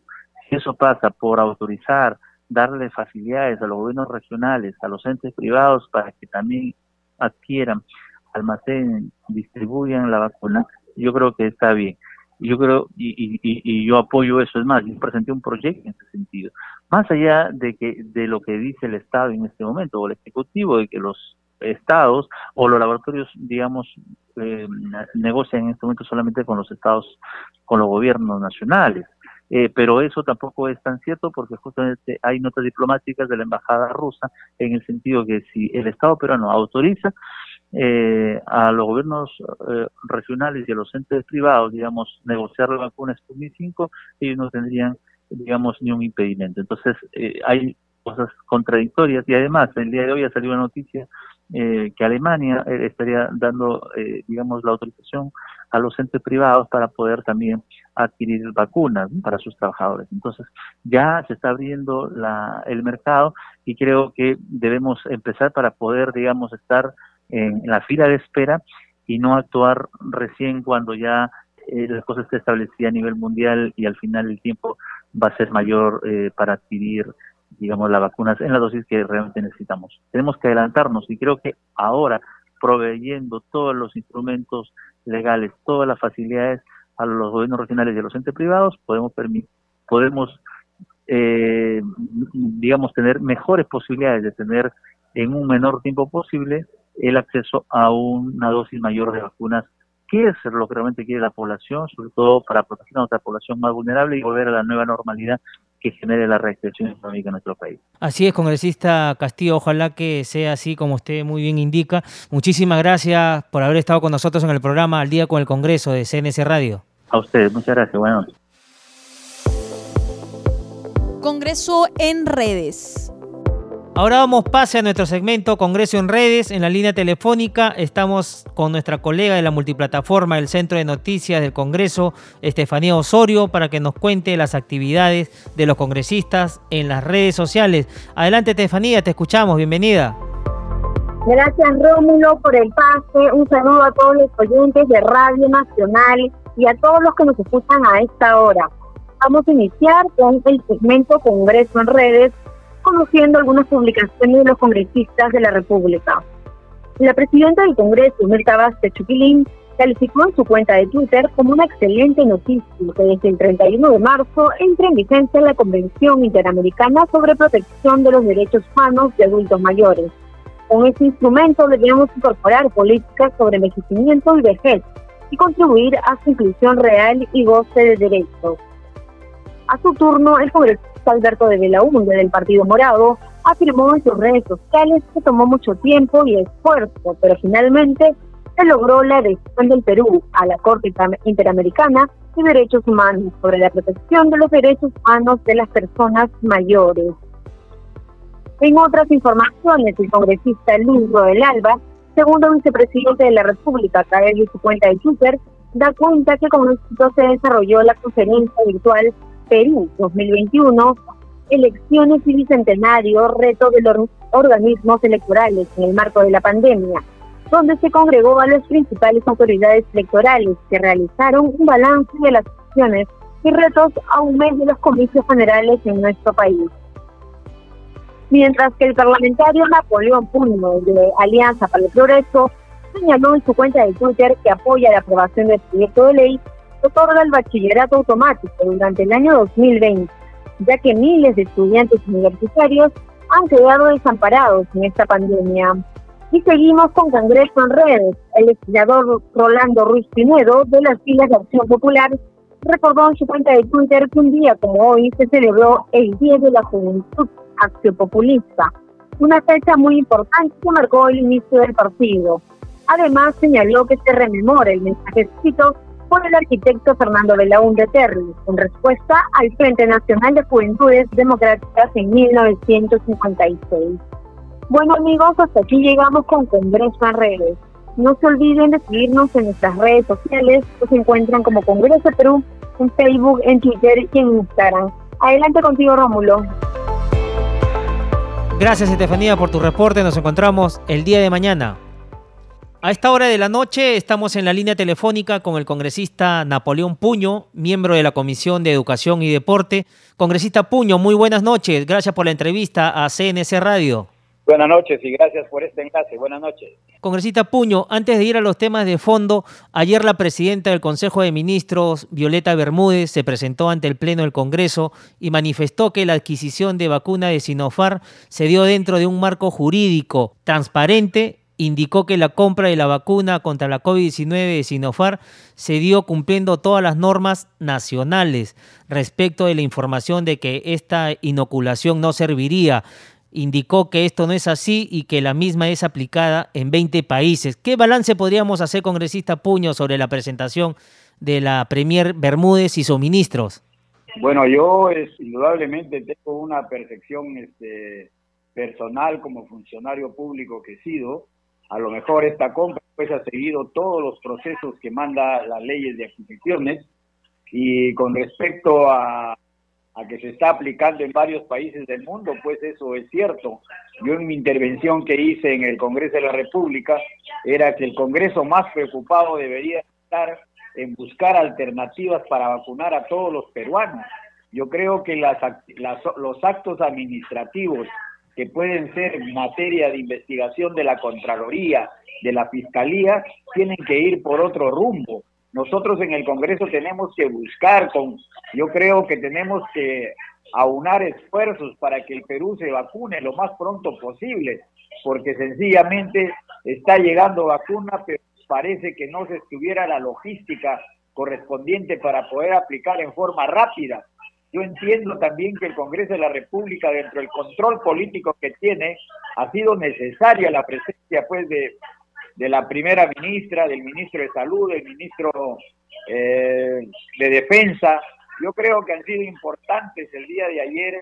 Si eso pasa por autorizar, darle facilidades a los gobiernos regionales, a los entes privados para que también adquieran, almacenen, distribuyan la vacuna, yo creo que está bien yo creo y, y, yo apoyo eso. Es más yo presenté un proyecto en ese sentido. Más allá de que de lo que dice el estado en este momento o el ejecutivo de que los estados o los laboratorios digamos eh, negocian en este momento solamente con los estados con los gobiernos nacionales. Eh, pero eso tampoco es tan cierto porque justamente hay notas diplomáticas de la embajada rusa en el sentido que si el estado peruano autoriza eh, a los gobiernos eh, regionales y a los entes privados, digamos, negociar la vacuna Sputnik 5, ellos no tendrían, digamos, ni un impedimento. Entonces, eh, hay cosas contradictorias y además, el día de hoy ha salido una noticia que Alemania estaría dando, digamos, la autorización a los entes privados para poder también adquirir vacunas para sus trabajadores. Entonces, ya se está abriendo la, el mercado y creo que debemos empezar para poder, digamos, estar en, la fila de espera y no actuar recién cuando ya eh, las cosas se establecía a nivel mundial y al final el tiempo va a ser mayor eh, para adquirir digamos las vacunas en la dosis que realmente necesitamos. Tenemos que adelantarnos y creo que ahora proveyendo todos los instrumentos legales, todas las facilidades a los gobiernos regionales y a los entes privados, podemos podemos eh, digamos tener mejores posibilidades de tener en un menor tiempo posible el acceso a una dosis mayor de vacunas qué es lo que realmente quiere la población, sobre todo para proteger a nuestra población más vulnerable y volver a la nueva normalidad que genere la reactivación económica en nuestro país. Así es, congresista Castillo, ojalá que sea así como usted muy bien indica. Muchísimas gracias por haber estado con nosotros en el programa Al Día con el Congreso de CNS Radio. A ustedes, muchas gracias, buenas noches. Congreso en redes. Ahora vamos pase a nuestro segmento Congreso en redes. En la línea telefónica estamos con nuestra colega de la multiplataforma del Centro de Noticias del Congreso, Estefanía Osorio, para que nos cuente las actividades de los congresistas en las redes sociales. Adelante Estefanía, te escuchamos, bienvenida. Gracias Rómulo por el pase. Un saludo a todos los oyentes de Radio Nacional y a todos los que nos escuchan a esta hora. Vamos a iniciar con el segmento Congreso en redes conociendo algunas publicaciones de los congresistas de la República. La presidenta del Congreso, Mirta Vázquez Chuquilín, calificó en su cuenta de Twitter como una excelente noticia que desde el 31 de marzo entra en vigencia la Convención Interamericana sobre Protección de los Derechos Humanos de Adultos Mayores. Con este instrumento debemos incorporar políticas sobre envejecimiento y vejez y contribuir a su inclusión real y goce de derechos. A su turno, el congresista Alberto de Belaúnde del Partido Morado afirmó en sus redes sociales que tomó mucho tiempo y esfuerzo, pero finalmente se logró la adhesión del Perú a la Corte Interamericana de Derechos Humanos sobre la protección de los derechos humanos de las personas mayores. En otras informaciones, el congresista Luis del Alba, segundo vicepresidente de la República, a través de su cuenta de Twitter, da cuenta que con éxito se desarrolló la conferencia virtual Perú 2021, elecciones y bicentenario, reto de los organismos electorales en el marco de la pandemia, donde se congregó a las principales autoridades electorales que realizaron un balance de las acciones y retos a un mes de los comicios generales en nuestro país. Mientras que el parlamentario Napoleón Puno de Alianza para el Progreso señaló en su cuenta de Twitter que apoya la aprobación del proyecto de ley otorga el bachillerato automático durante el año 2020, ya que miles de estudiantes universitarios han quedado desamparados en esta pandemia. Y seguimos con Congreso en redes. El legislador Rolando Ruiz Pinedo, de las filas de Acción Popular, recordó en su cuenta de Twitter que un día como hoy se celebró el Día de la Juventud Populista, una fecha muy importante que marcó el inicio del partido. Además, señaló que se rememora el mensaje escrito por el arquitecto Fernando Belaúnde Terry, en respuesta al Frente Nacional de Juventudes Democráticas en 1956. Bueno amigos, hasta aquí llegamos con Congreso en Redes. No se olviden de seguirnos en nuestras redes sociales, se encuentran como Congreso Perú en Facebook, en Twitter y en Instagram. Adelante contigo, Rómulo. Gracias, Estefanía, por tu reporte. Nos encontramos el día de mañana. A esta hora de la noche estamos en la línea telefónica con el congresista Napoleón Puño, miembro de la Comisión de Educación y Deporte. Congresista Puño, muy buenas noches. Gracias por la entrevista a CNC Radio. Buenas noches y gracias por este enlace. Buenas noches. Congresista Puño, antes de ir a los temas de fondo, ayer la presidenta del Consejo de Ministros, Violeta Bermúdez, se presentó ante el Pleno del Congreso y manifestó que la adquisición de vacuna de Sinofar se dio dentro de un marco jurídico transparente indicó que la compra de la vacuna contra la COVID-19 de Sinofar se dio cumpliendo todas las normas nacionales respecto de la información de que esta inoculación no serviría. Indicó que esto no es así y que la misma es aplicada en 20 países. ¿Qué balance podríamos hacer, congresista Puño, sobre la presentación de la Premier Bermúdez y sus ministros? Bueno, yo es, indudablemente tengo una percepción este, personal como funcionario público que he sido, a lo mejor esta compra pues ha seguido todos los procesos que manda las leyes de adquisiciones y con respecto a, a que se está aplicando en varios países del mundo, pues eso es cierto. Yo en mi intervención que hice en el Congreso de la República era que el Congreso más preocupado debería estar en buscar alternativas para vacunar a todos los peruanos. Yo creo que los actos administrativos que pueden ser materia de investigación de la Contraloría, de la Fiscalía, tienen que ir por otro rumbo. Nosotros en el Congreso tenemos que buscar, con, yo creo que tenemos que aunar esfuerzos para que el Perú se vacune lo más pronto posible, porque sencillamente está llegando vacuna, pero parece que no se estuviera la logística correspondiente para poder aplicar en forma rápida. Yo entiendo también que el Congreso de la República, dentro del control político que tiene, ha sido necesaria la presencia pues de, la primera ministra, del ministro de Salud, del ministro eh, de Defensa. Yo creo que han sido importantes el día de ayer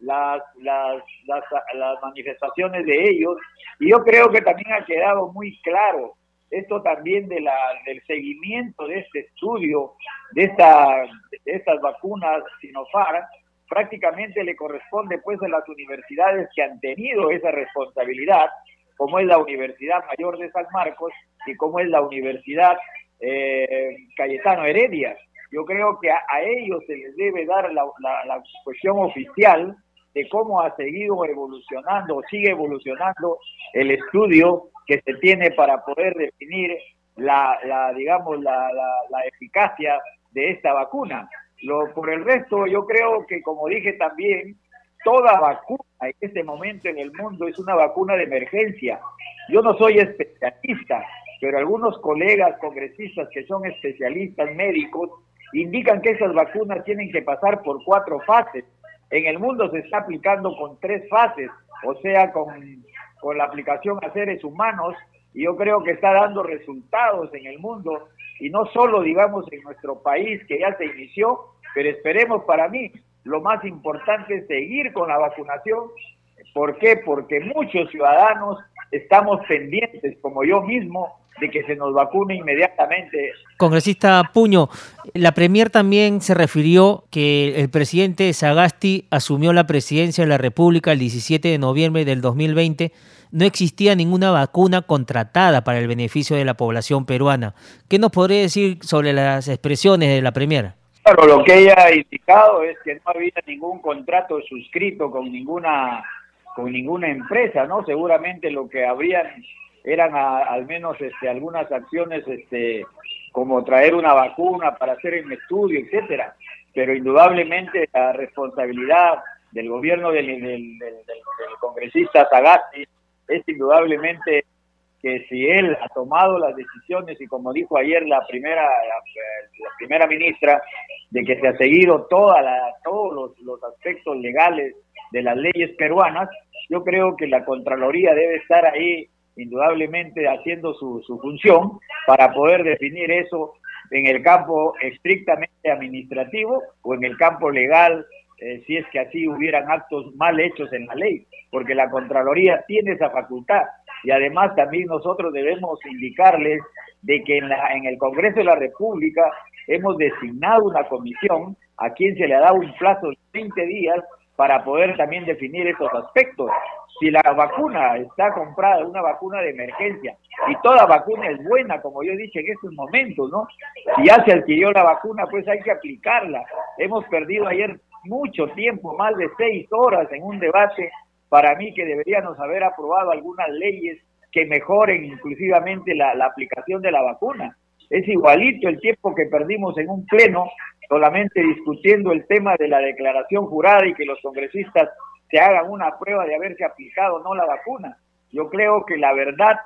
las, las, las, manifestaciones de ellos y yo creo que también ha quedado muy claro esto también de la, del seguimiento de este estudio, de, esta, de estas vacunas Sinopharm, prácticamente le corresponde pues a las universidades que han tenido esa responsabilidad, como es la Universidad Mayor de San Marcos y como es la Universidad eh, Cayetano Heredia. Yo creo que a, ellos se les debe dar la, la, la cuestión oficial de cómo ha seguido evolucionando, sigue evolucionando el estudio que se tiene para poder definir la, la digamos, la, la, eficacia de esta vacuna. Lo, por el resto, yo creo que, como dije también, toda vacuna en este momento en el mundo es una vacuna de emergencia. Yo no soy especialista, pero algunos colegas congresistas que son especialistas médicos indican que esas vacunas tienen que pasar por cuatro fases en el mundo se está aplicando con tres fases, o sea, con, con la aplicación a seres humanos, y yo creo que está dando resultados en el mundo, y no solo, digamos, en nuestro país, que ya se inició, pero esperemos para mí, lo más importante es seguir con la vacunación. ¿Por qué? Porque muchos ciudadanos estamos pendientes, como yo mismo, de que se nos vacune inmediatamente. Congresista Puño, la Premier también se refirió que el presidente Sagasti asumió la presidencia de la República el 17 de noviembre del 2020. No existía ninguna vacuna contratada para el beneficio de la población peruana. ¿Qué nos podría decir sobre las expresiones de la Premier? Claro, lo que ella ha indicado es que no había ningún contrato suscrito con ninguna con ninguna empresa, ¿no? Seguramente lo que habrían eran al menos este, algunas acciones este, como traer una vacuna para hacer un estudio, etcétera. Pero indudablemente la responsabilidad del gobierno del, del, congresista Zagasti es indudablemente que si él ha tomado las decisiones y como dijo ayer la primera la, primera ministra de que se ha seguido toda la, todos los, los aspectos legales de las leyes peruanas, yo creo que la Contraloría debe estar ahí indudablemente haciendo su, su función para poder definir eso en el campo estrictamente administrativo o en el campo legal, eh, si es que así hubieran actos mal hechos en la ley, porque la Contraloría tiene esa facultad y además también nosotros debemos indicarles de que en, la, en el Congreso de la República hemos designado una comisión a quien se le ha dado un plazo de 20 días para poder también definir esos aspectos si la vacuna está comprada, una vacuna de emergencia, y toda vacuna es buena, como yo dicho en estos momentos, ¿no? Si ya se adquirió la vacuna, pues hay que aplicarla. Hemos perdido ayer mucho tiempo, más de seis horas en un debate, para mí que deberíamos haber aprobado algunas leyes que mejoren inclusivamente la, la aplicación de la vacuna. Es igualito el tiempo que perdimos en un pleno solamente discutiendo el tema de la declaración jurada y que los congresistas se hagan una prueba de haberse aplicado o no la vacuna. Yo creo que la verdad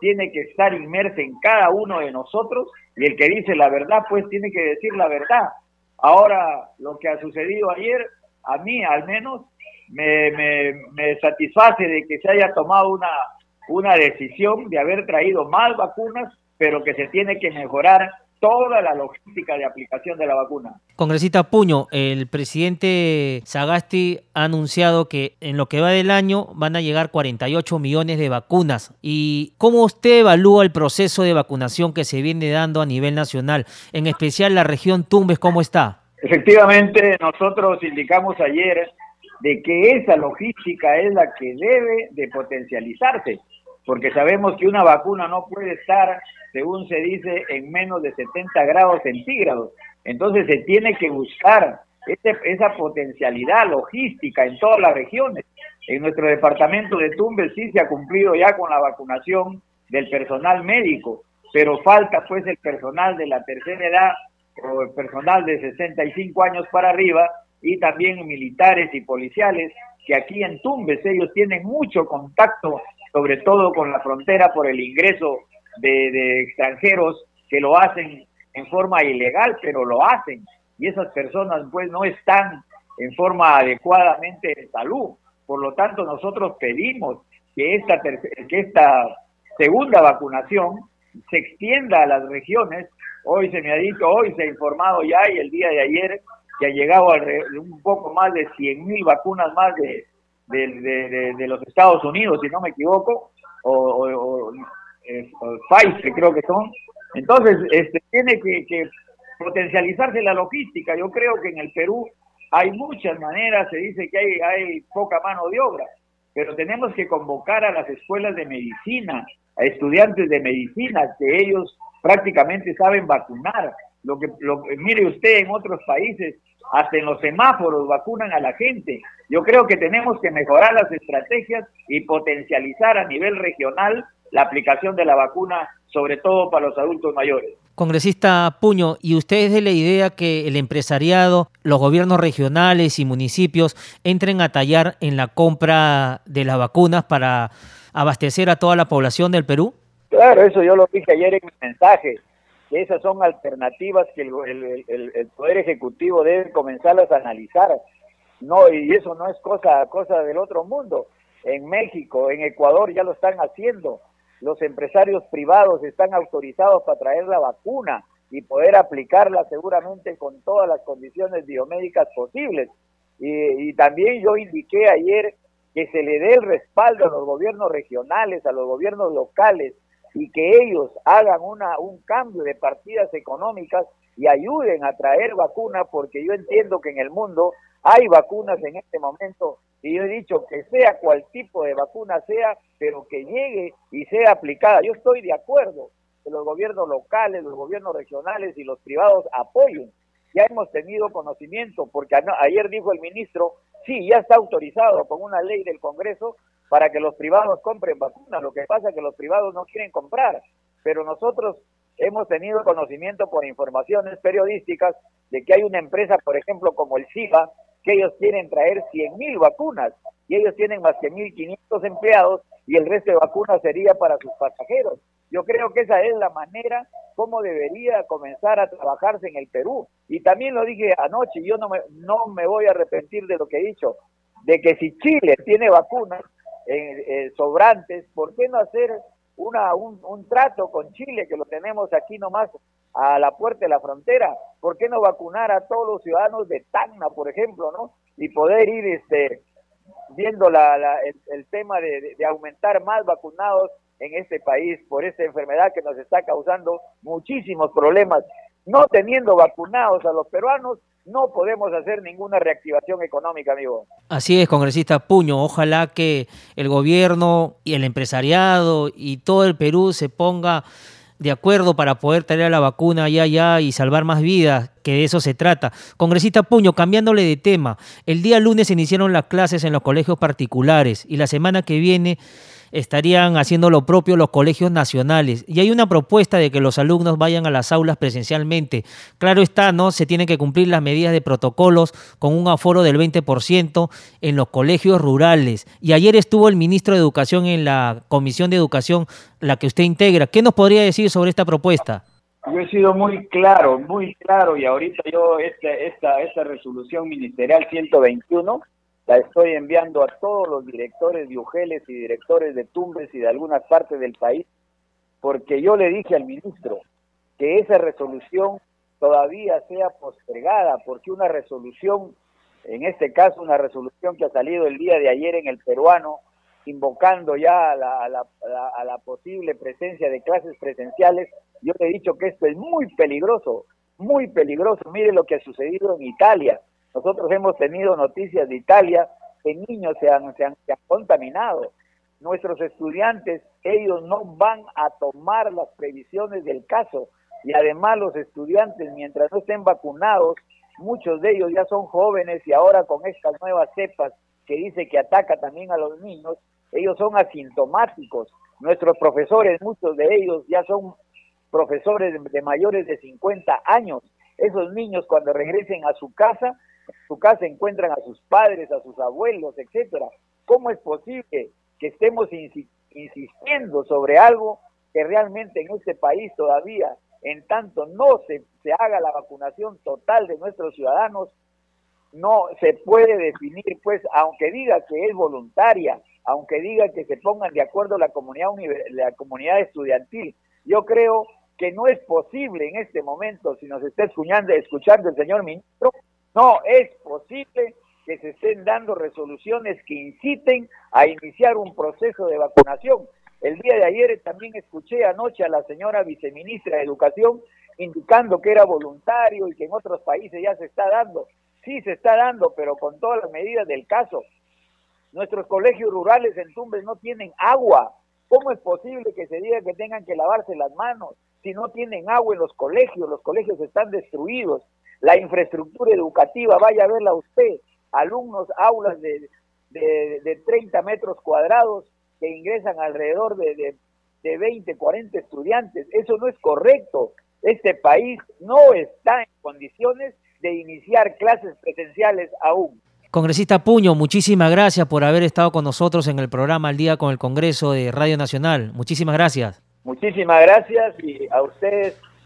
tiene que estar inmersa en cada uno de nosotros y el que dice la verdad pues tiene que decir la verdad. Ahora, lo que ha sucedido ayer, a mí al menos, me, me, me satisface de que se haya tomado una, una decisión de haber traído más vacunas, pero que se tiene que mejorar toda la logística de aplicación de la vacuna. Congresista Puño, el presidente Sagasti ha anunciado que en lo que va del año van a llegar 48 millones de vacunas. ¿Y cómo usted evalúa el proceso de vacunación que se viene dando a nivel nacional, en especial la región Tumbes, cómo está? Efectivamente, nosotros indicamos ayer de que esa logística es la que debe de potencializarse porque sabemos que una vacuna no puede estar, según se dice, en menos de 70 grados centígrados. Entonces se tiene que buscar esa potencialidad logística en todas las regiones. En nuestro departamento de Tumbes sí se ha cumplido ya con la vacunación del personal médico, pero falta pues el personal de la tercera edad o el personal de 65 años para arriba y también militares y policiales que aquí en Tumbes ellos tienen mucho contacto sobre todo con la frontera por el ingreso de, extranjeros que lo hacen en forma ilegal, pero lo hacen. Y esas personas pues no están en forma adecuadamente de salud. Por lo tanto, nosotros pedimos que esta, que esta segunda vacunación se extienda a las regiones. Hoy se me ha dicho, hoy se ha informado ya y el día de ayer que ha llegado a un poco más de 100 mil vacunas más de, de, los Estados Unidos, si no me equivoco, o, Pfizer creo que son. Entonces, este, tiene que, que potencializarse la logística. Yo creo que en el Perú hay muchas maneras, se dice que hay, hay poca mano de obra, pero tenemos que convocar a las escuelas de medicina, a estudiantes de medicina, que ellos prácticamente saben vacunar. Lo que, lo, mire usted en otros países, hasta en los semáforos vacunan a la gente. Yo creo que tenemos que mejorar las estrategias y potencializar a nivel regional la aplicación de la vacuna, sobre todo para los adultos mayores. Congresista Puño, ¿y usted es de la idea que el empresariado, los gobiernos regionales y municipios entren a tallar en la compra de las vacunas para abastecer a toda la población del Perú? Claro, eso yo lo dije ayer en mi mensaje que esas son alternativas que el, Poder Ejecutivo debe comenzarlas a analizar. No, y eso no es cosa, cosa del otro mundo. En México, en Ecuador ya lo están haciendo. Los empresarios privados están autorizados para traer la vacuna y poder aplicarla seguramente con todas las condiciones biomédicas posibles. Y, y también yo indiqué ayer que se le dé el respaldo a los gobiernos regionales, a los gobiernos locales, y que ellos hagan una, un cambio de partidas económicas y ayuden a traer vacunas, porque yo entiendo que en el mundo hay vacunas en este momento y yo he dicho que sea cual tipo de vacuna sea, pero que llegue y sea aplicada. Yo estoy de acuerdo que los gobiernos locales, los gobiernos regionales y los privados apoyen. Ya hemos tenido conocimiento, porque ayer dijo el ministro, sí, ya está autorizado con una ley del Congreso para que los privados compren vacunas. Lo que pasa es que los privados no quieren comprar, pero nosotros hemos tenido conocimiento por informaciones periodísticas de que hay una empresa, por ejemplo, como el CIBA, que ellos quieren traer 100.000 vacunas y ellos tienen más que 1.500 empleados y el resto de vacunas sería para sus pasajeros. Yo creo que esa es la manera como debería comenzar a trabajarse en el Perú. Y también lo dije anoche, yo no me, no me voy a arrepentir de lo que he dicho, de que si Chile tiene vacunas, eh, sobrantes, ¿por qué no hacer una, un, un, trato con Chile, que lo tenemos aquí nomás a la puerta de la frontera? ¿Por qué no vacunar a todos los ciudadanos de Tacna, por ejemplo, no? Y poder ir este, viendo la, el, tema de, de aumentar más vacunados en este país por esta enfermedad que nos está causando muchísimos problemas. No teniendo vacunados a los peruanos, no podemos hacer ninguna reactivación económica, amigo. Así es, congresista Puño. Ojalá que el gobierno y el empresariado y todo el Perú se ponga de acuerdo para poder traer la vacuna allá, allá y salvar más vidas, que de eso se trata. Congresista Puño, cambiándole de tema, el día lunes se iniciaron las clases en los colegios particulares y la semana que viene estarían haciendo lo propio los colegios nacionales. Y hay una propuesta de que los alumnos vayan a las aulas presencialmente. Claro está, ¿no? Se tienen que cumplir las medidas de protocolos con un aforo del 20% en los colegios rurales. Y ayer estuvo el ministro de Educación en la Comisión de Educación, la que usted integra. ¿Qué nos podría decir sobre esta propuesta? Yo he sido muy claro, muy claro, y ahorita yo esta, esta, esta resolución ministerial 121 la estoy enviando a todos los directores de Ugeles y directores de Tumbes y de algunas partes del país, porque yo le dije al ministro que esa resolución todavía sea postergada, porque una resolución, en este caso una resolución que ha salido el día de ayer en el peruano, invocando ya a la, a la, a la posible presencia de clases presenciales, yo le he dicho que esto es muy peligroso, muy peligroso. Mire lo que ha sucedido en Italia nosotros hemos tenido noticias de Italia que niños se han, se han, contaminado. Nuestros estudiantes, ellos no van a tomar las previsiones del caso y además los estudiantes, mientras no estén vacunados, muchos de ellos ya son jóvenes y ahora con estas nuevas cepas que dice que ataca también a los niños, ellos son asintomáticos. Nuestros profesores, muchos de ellos ya son profesores de mayores de 50 años. Esos niños cuando regresen a su casa su casa encuentran a sus padres, a sus abuelos, etcétera. ¿Cómo es posible que estemos insistiendo sobre algo que realmente en este país todavía, en tanto no se, se haga la vacunación total de nuestros ciudadanos, no se puede definir, pues, aunque diga que es voluntaria, aunque diga que se pongan de acuerdo la comunidad, la comunidad estudiantil, yo creo que no es posible en este momento, si nos está escuchando, escuchando el señor ministro, no es posible que se estén dando resoluciones que inciten a iniciar un proceso de vacunación. El día de ayer también escuché anoche a la señora viceministra de Educación indicando que era voluntario y que en otros países ya se está dando. Sí se está dando, pero con todas las medidas del caso. Nuestros colegios rurales en Tumbes no tienen agua. ¿Cómo es posible que se diga que tengan que lavarse las manos si no tienen agua en los colegios? Los colegios están destruidos. La infraestructura educativa, vaya a verla usted. Alumnos, aulas de, de, 30 metros cuadrados que ingresan alrededor de, de, de 20, 40 estudiantes. Eso no es correcto. Este país no está en condiciones de iniciar clases presenciales aún. Congresista Puño, muchísimas gracias por haber estado con nosotros en el programa Al Día con el Congreso de Radio Nacional. Muchísimas gracias. Muchísimas gracias y a ustedes